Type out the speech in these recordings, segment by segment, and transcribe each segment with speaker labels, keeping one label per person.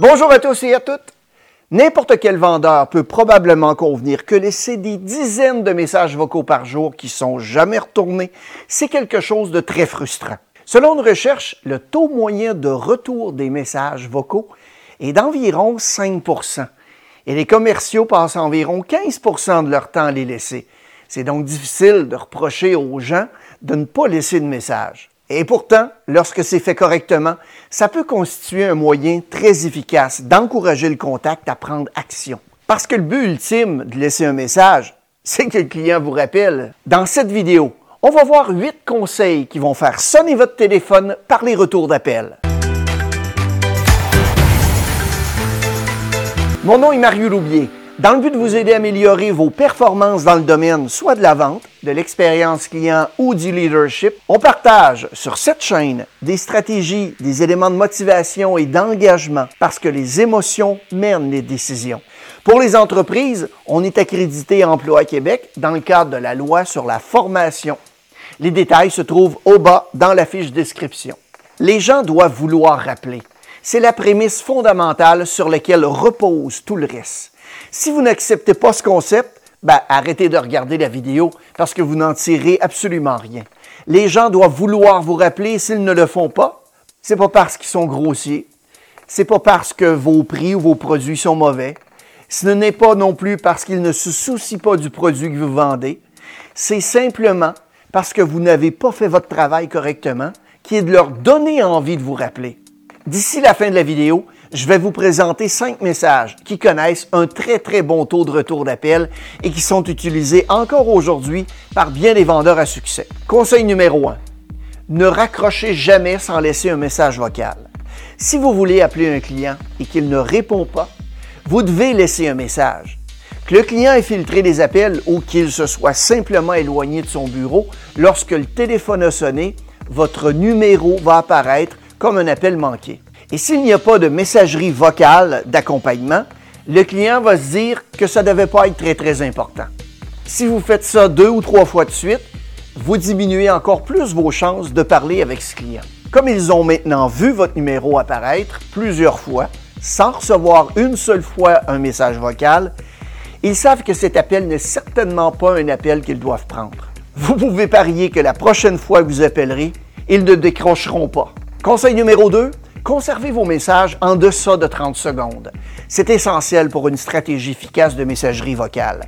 Speaker 1: Bonjour à tous et à toutes. N'importe quel vendeur peut probablement convenir que laisser des dizaines de messages vocaux par jour qui sont jamais retournés, c'est quelque chose de très frustrant. Selon une recherche, le taux moyen de retour des messages vocaux est d'environ 5% et les commerciaux passent environ 15% de leur temps à les laisser. C'est donc difficile de reprocher aux gens de ne pas laisser de message. Et pourtant, lorsque c'est fait correctement, ça peut constituer un moyen très efficace d'encourager le contact à prendre action. Parce que le but ultime de laisser un message, c'est que le client vous rappelle. Dans cette vidéo, on va voir huit conseils qui vont faire sonner votre téléphone par les retours d'appel. Mon nom est Mario Loubier. Dans le but de vous aider à améliorer vos performances dans le domaine, soit de la vente, de l'expérience client ou du leadership, on partage sur cette chaîne des stratégies, des éléments de motivation et d'engagement parce que les émotions mènent les décisions. Pour les entreprises, on est accrédité Emploi Québec dans le cadre de la loi sur la formation. Les détails se trouvent au bas dans la fiche description. Les gens doivent vouloir rappeler. C'est la prémisse fondamentale sur laquelle repose tout le reste. Si vous n'acceptez pas ce concept, ben, arrêtez de regarder la vidéo parce que vous n'en tirez absolument rien. Les gens doivent vouloir vous rappeler s'ils ne le font pas. C'est pas parce qu'ils sont grossiers. C'est pas parce que vos prix ou vos produits sont mauvais. Ce n'est pas non plus parce qu'ils ne se soucient pas du produit que vous vendez. C'est simplement parce que vous n'avez pas fait votre travail correctement qui est de leur donner envie de vous rappeler. D'ici la fin de la vidéo, je vais vous présenter cinq messages qui connaissent un très très bon taux de retour d'appel et qui sont utilisés encore aujourd'hui par bien des vendeurs à succès. Conseil numéro 1. Ne raccrochez jamais sans laisser un message vocal. Si vous voulez appeler un client et qu'il ne répond pas, vous devez laisser un message. Que le client ait filtré les appels ou qu'il se soit simplement éloigné de son bureau, lorsque le téléphone a sonné, votre numéro va apparaître comme un appel manqué. Et s'il n'y a pas de messagerie vocale d'accompagnement, le client va se dire que ça ne devait pas être très, très important. Si vous faites ça deux ou trois fois de suite, vous diminuez encore plus vos chances de parler avec ce client. Comme ils ont maintenant vu votre numéro apparaître plusieurs fois, sans recevoir une seule fois un message vocal, ils savent que cet appel n'est certainement pas un appel qu'ils doivent prendre. Vous pouvez parier que la prochaine fois que vous appellerez, ils ne décrocheront pas. Conseil numéro 2, Conservez vos messages en deçà de 30 secondes. C'est essentiel pour une stratégie efficace de messagerie vocale.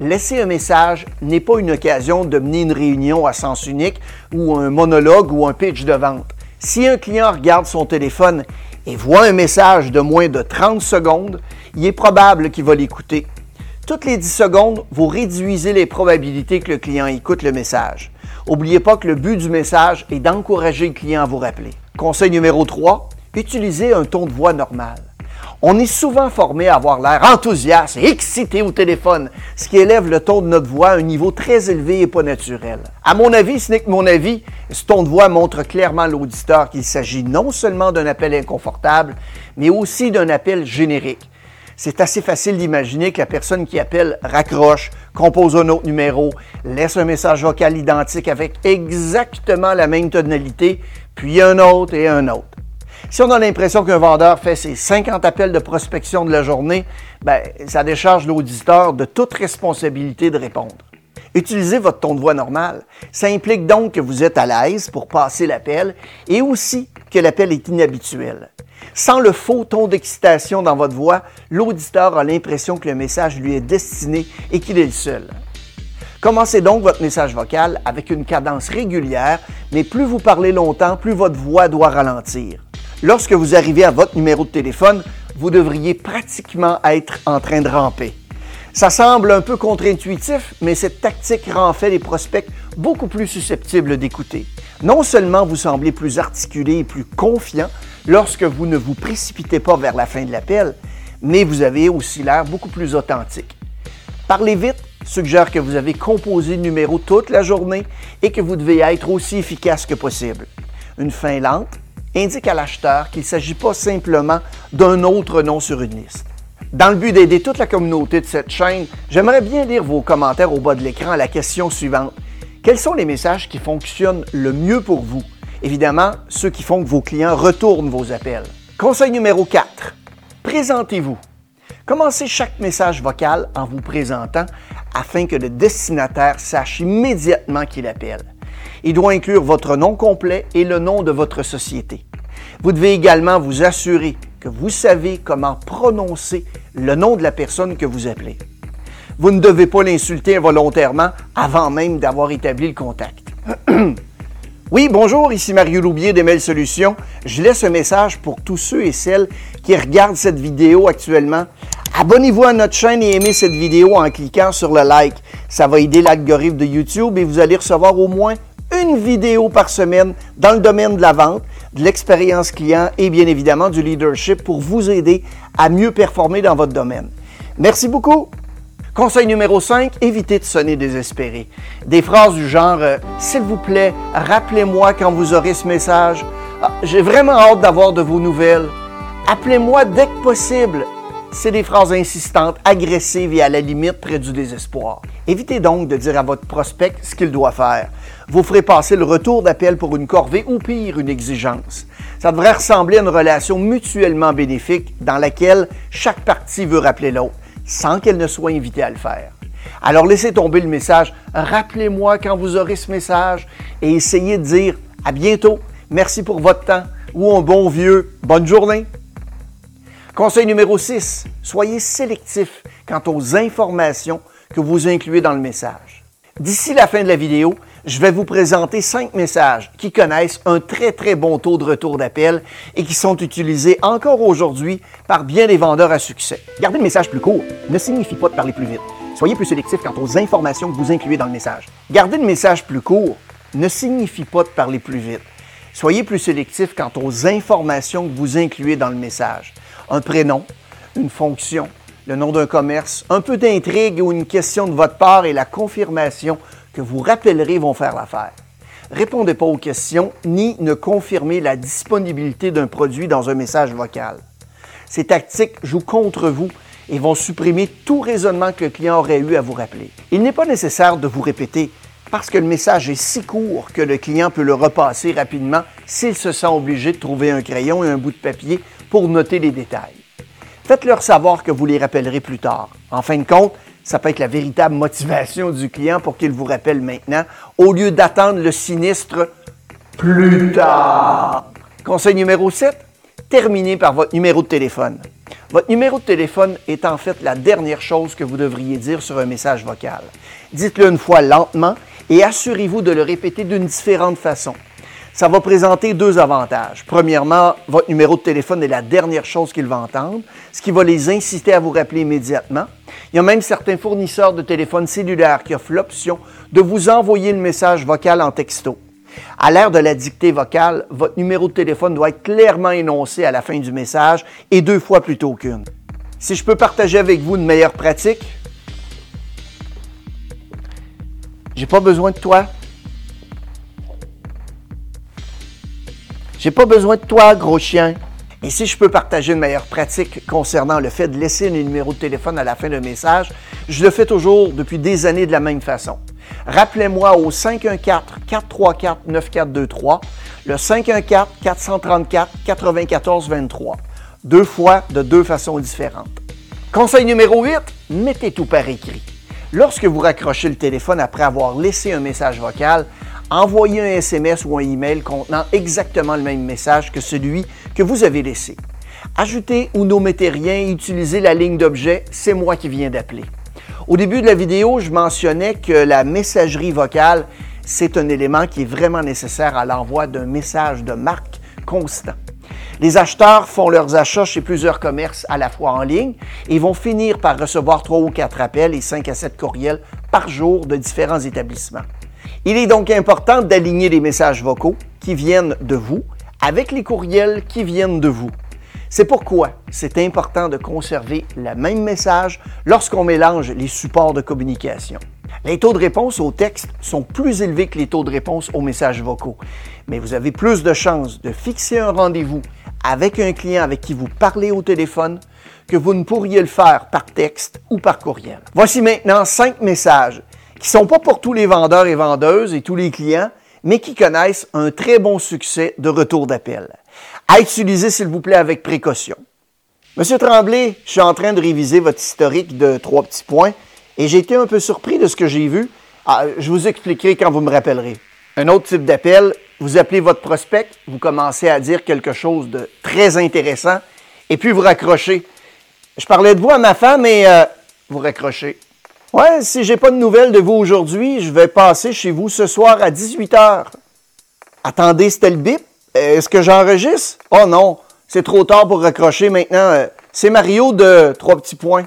Speaker 1: Laisser un message n'est pas une occasion de mener une réunion à sens unique ou un monologue ou un pitch de vente. Si un client regarde son téléphone et voit un message de moins de 30 secondes, il est probable qu'il va l'écouter. Toutes les 10 secondes, vous réduisez les probabilités que le client écoute le message. N'oubliez pas que le but du message est d'encourager le client à vous rappeler. Conseil numéro 3, utilisez un ton de voix normal. On est souvent formé à avoir l'air enthousiaste et excité au téléphone, ce qui élève le ton de notre voix à un niveau très élevé et pas naturel. À mon avis, ce n'est que mon avis, ce ton de voix montre clairement à l'auditeur qu'il s'agit non seulement d'un appel inconfortable, mais aussi d'un appel générique. C'est assez facile d'imaginer que la personne qui appelle raccroche, compose un autre numéro, laisse un message vocal identique avec exactement la même tonalité, puis un autre et un autre. Si on a l'impression qu'un vendeur fait ses 50 appels de prospection de la journée, ben, ça décharge l'auditeur de toute responsabilité de répondre. Utilisez votre ton de voix normal. Ça implique donc que vous êtes à l'aise pour passer l'appel et aussi que l'appel est inhabituel. Sans le faux ton d'excitation dans votre voix, l'auditeur a l'impression que le message lui est destiné et qu'il est le seul. Commencez donc votre message vocal avec une cadence régulière, mais plus vous parlez longtemps, plus votre voix doit ralentir. Lorsque vous arrivez à votre numéro de téléphone, vous devriez pratiquement être en train de ramper. Ça semble un peu contre-intuitif, mais cette tactique rend fait les prospects beaucoup plus susceptibles d'écouter. Non seulement vous semblez plus articulé et plus confiant lorsque vous ne vous précipitez pas vers la fin de l'appel, mais vous avez aussi l'air beaucoup plus authentique. Parlez vite suggère que vous avez composé le numéro toute la journée et que vous devez être aussi efficace que possible. Une fin lente, indique à l'acheteur qu'il ne s'agit pas simplement d'un autre nom sur une liste. Dans le but d'aider toute la communauté de cette chaîne, j'aimerais bien lire vos commentaires au bas de l'écran à la question suivante. Quels sont les messages qui fonctionnent le mieux pour vous? Évidemment, ceux qui font que vos clients retournent vos appels. Conseil numéro 4. Présentez-vous. Commencez chaque message vocal en vous présentant afin que le destinataire sache immédiatement qu'il appelle. Il doit inclure votre nom complet et le nom de votre société. Vous devez également vous assurer que vous savez comment prononcer le nom de la personne que vous appelez. Vous ne devez pas l'insulter involontairement avant même d'avoir établi le contact. oui, bonjour, ici Mario Loubier d'Email Solutions. Je laisse un message pour tous ceux et celles qui regardent cette vidéo actuellement. Abonnez-vous à notre chaîne et aimez cette vidéo en cliquant sur le like. Ça va aider l'algorithme de YouTube et vous allez recevoir au moins une vidéo par semaine dans le domaine de la vente, de l'expérience client et bien évidemment du leadership pour vous aider à mieux performer dans votre domaine. Merci beaucoup. Conseil numéro 5, évitez de sonner désespéré. Des phrases du genre euh, S'il vous plaît, rappelez-moi quand vous aurez ce message. Ah, j'ai vraiment hâte d'avoir de vos nouvelles. Appelez-moi dès que possible. C'est des phrases insistantes, agressives et à la limite près du désespoir. Évitez donc de dire à votre prospect ce qu'il doit faire. Vous ferez passer le retour d'appel pour une corvée ou pire, une exigence. Ça devrait ressembler à une relation mutuellement bénéfique dans laquelle chaque partie veut rappeler l'autre, sans qu'elle ne soit invitée à le faire. Alors laissez tomber le message, rappelez-moi quand vous aurez ce message et essayez de dire à bientôt, merci pour votre temps ou un bon vieux bonne journée. Conseil numéro 6, soyez sélectif quant aux informations que vous incluez dans le message. D'ici la fin de la vidéo, je vais vous présenter cinq messages qui connaissent un très très bon taux de retour d'appel et qui sont utilisés encore aujourd'hui par bien des vendeurs à succès. Garder le message plus court ne signifie pas de parler plus vite. Soyez plus sélectif quant aux informations que vous incluez dans le message. Garder le message plus court ne signifie pas de parler plus vite. Soyez plus sélectif quant aux informations que vous incluez dans le message. Un prénom, une fonction, le nom d'un commerce, un peu d'intrigue ou une question de votre part et la confirmation que vous rappellerez vont faire l'affaire. Répondez pas aux questions ni ne confirmez la disponibilité d'un produit dans un message vocal. Ces tactiques jouent contre vous et vont supprimer tout raisonnement que le client aurait eu à vous rappeler. Il n'est pas nécessaire de vous répéter parce que le message est si court que le client peut le repasser rapidement s'il se sent obligé de trouver un crayon et un bout de papier pour noter les détails. Faites-leur savoir que vous les rappellerez plus tard. En fin de compte, ça peut être la véritable motivation du client pour qu'il vous rappelle maintenant, au lieu d'attendre le sinistre plus tard. Conseil numéro 7, terminez par votre numéro de téléphone. Votre numéro de téléphone est en fait la dernière chose que vous devriez dire sur un message vocal. Dites-le une fois lentement et assurez-vous de le répéter d'une différente façon ça va présenter deux avantages. Premièrement, votre numéro de téléphone est la dernière chose qu'ils vont entendre, ce qui va les inciter à vous rappeler immédiatement. Il y a même certains fournisseurs de téléphones cellulaires qui offrent l'option de vous envoyer le message vocal en texto. À l'ère de la dictée vocale, votre numéro de téléphone doit être clairement énoncé à la fin du message et deux fois plutôt qu'une. Si je peux partager avec vous une meilleure pratique, j'ai pas besoin de toi, J'ai pas besoin de toi, gros chien. Et si je peux partager une meilleure pratique concernant le fait de laisser un numéro de téléphone à la fin d'un message, je le fais toujours depuis des années de la même façon. Rappelez-moi au 514-434-9423, le 514-434-9423, deux fois de deux façons différentes. Conseil numéro 8, mettez tout par écrit. Lorsque vous raccrochez le téléphone après avoir laissé un message vocal, envoyez un SMS ou un email contenant exactement le même message que celui que vous avez laissé. Ajoutez ou n'omettez rien utilisez la ligne d'objet C'est moi qui viens d'appeler. Au début de la vidéo, je mentionnais que la messagerie vocale, c'est un élément qui est vraiment nécessaire à l'envoi d'un message de marque constant. Les acheteurs font leurs achats chez plusieurs commerces à la fois en ligne et vont finir par recevoir trois ou quatre appels et cinq à sept courriels par jour de différents établissements. Il est donc important d'aligner les messages vocaux qui viennent de vous avec les courriels qui viennent de vous. C'est pourquoi c'est important de conserver le même message lorsqu'on mélange les supports de communication. Les taux de réponse au texte sont plus élevés que les taux de réponse aux messages vocaux, mais vous avez plus de chances de fixer un rendez-vous avec un client avec qui vous parlez au téléphone que vous ne pourriez le faire par texte ou par courriel. Voici maintenant cinq messages qui ne sont pas pour tous les vendeurs et vendeuses et tous les clients, mais qui connaissent un très bon succès de retour d'appel. À utiliser, s'il vous plaît, avec précaution. Monsieur Tremblay, je suis en train de réviser votre historique de trois petits points et j'ai été un peu surpris de ce que j'ai vu. Ah, je vous expliquerai quand vous me rappellerez. Un autre type d'appel, vous appelez votre prospect, vous commencez à dire quelque chose de très intéressant et puis vous raccrochez. Je parlais de vous à ma femme et euh, vous raccrochez. Ouais, si j'ai pas de nouvelles de vous aujourd'hui, je vais passer chez vous ce soir à 18h. Attendez, c'était le bip. Est-ce que j'enregistre? Oh non, c'est trop tard pour raccrocher maintenant. Euh, c'est Mario de Trois petits points.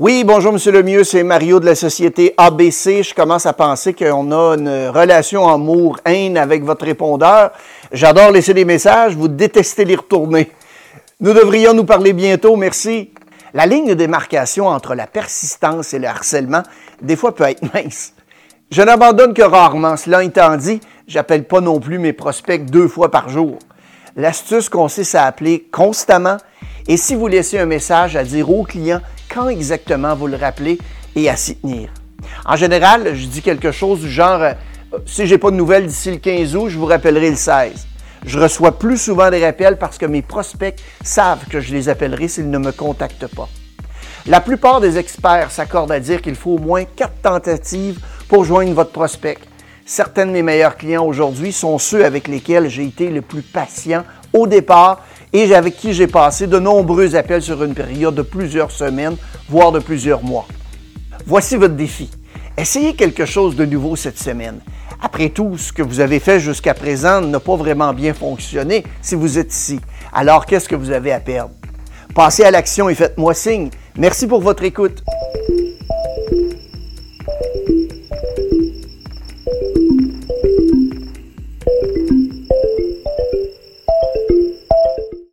Speaker 1: Oui, bonjour Monsieur Lemieux, c'est Mario de la société ABC. Je commence à penser qu'on a une relation amour-haine avec votre répondeur. J'adore laisser des messages, vous détestez les retourner. Nous devrions nous parler bientôt, merci. La ligne de démarcation entre la persistance et le harcèlement, des fois, peut être mince. Je n'abandonne que rarement. Cela étant dit, j'appelle pas non plus mes prospects deux fois par jour. L'astuce consiste à appeler constamment et si vous laissez un message à dire au client quand exactement vous le rappelez et à s'y tenir. En général, je dis quelque chose du genre euh, si j'ai pas de nouvelles d'ici le 15 août, je vous rappellerai le 16. Je reçois plus souvent des rappels parce que mes prospects savent que je les appellerai s'ils ne me contactent pas. La plupart des experts s'accordent à dire qu'il faut au moins quatre tentatives pour joindre votre prospect. Certains de mes meilleurs clients aujourd'hui sont ceux avec lesquels j'ai été le plus patient au départ et avec qui j'ai passé de nombreux appels sur une période de plusieurs semaines, voire de plusieurs mois. Voici votre défi. Essayez quelque chose de nouveau cette semaine. Après tout, ce que vous avez fait jusqu'à présent n'a pas vraiment bien fonctionné si vous êtes ici. Alors, qu'est-ce que vous avez à perdre? Passez à l'action et faites-moi signe. Merci pour votre écoute.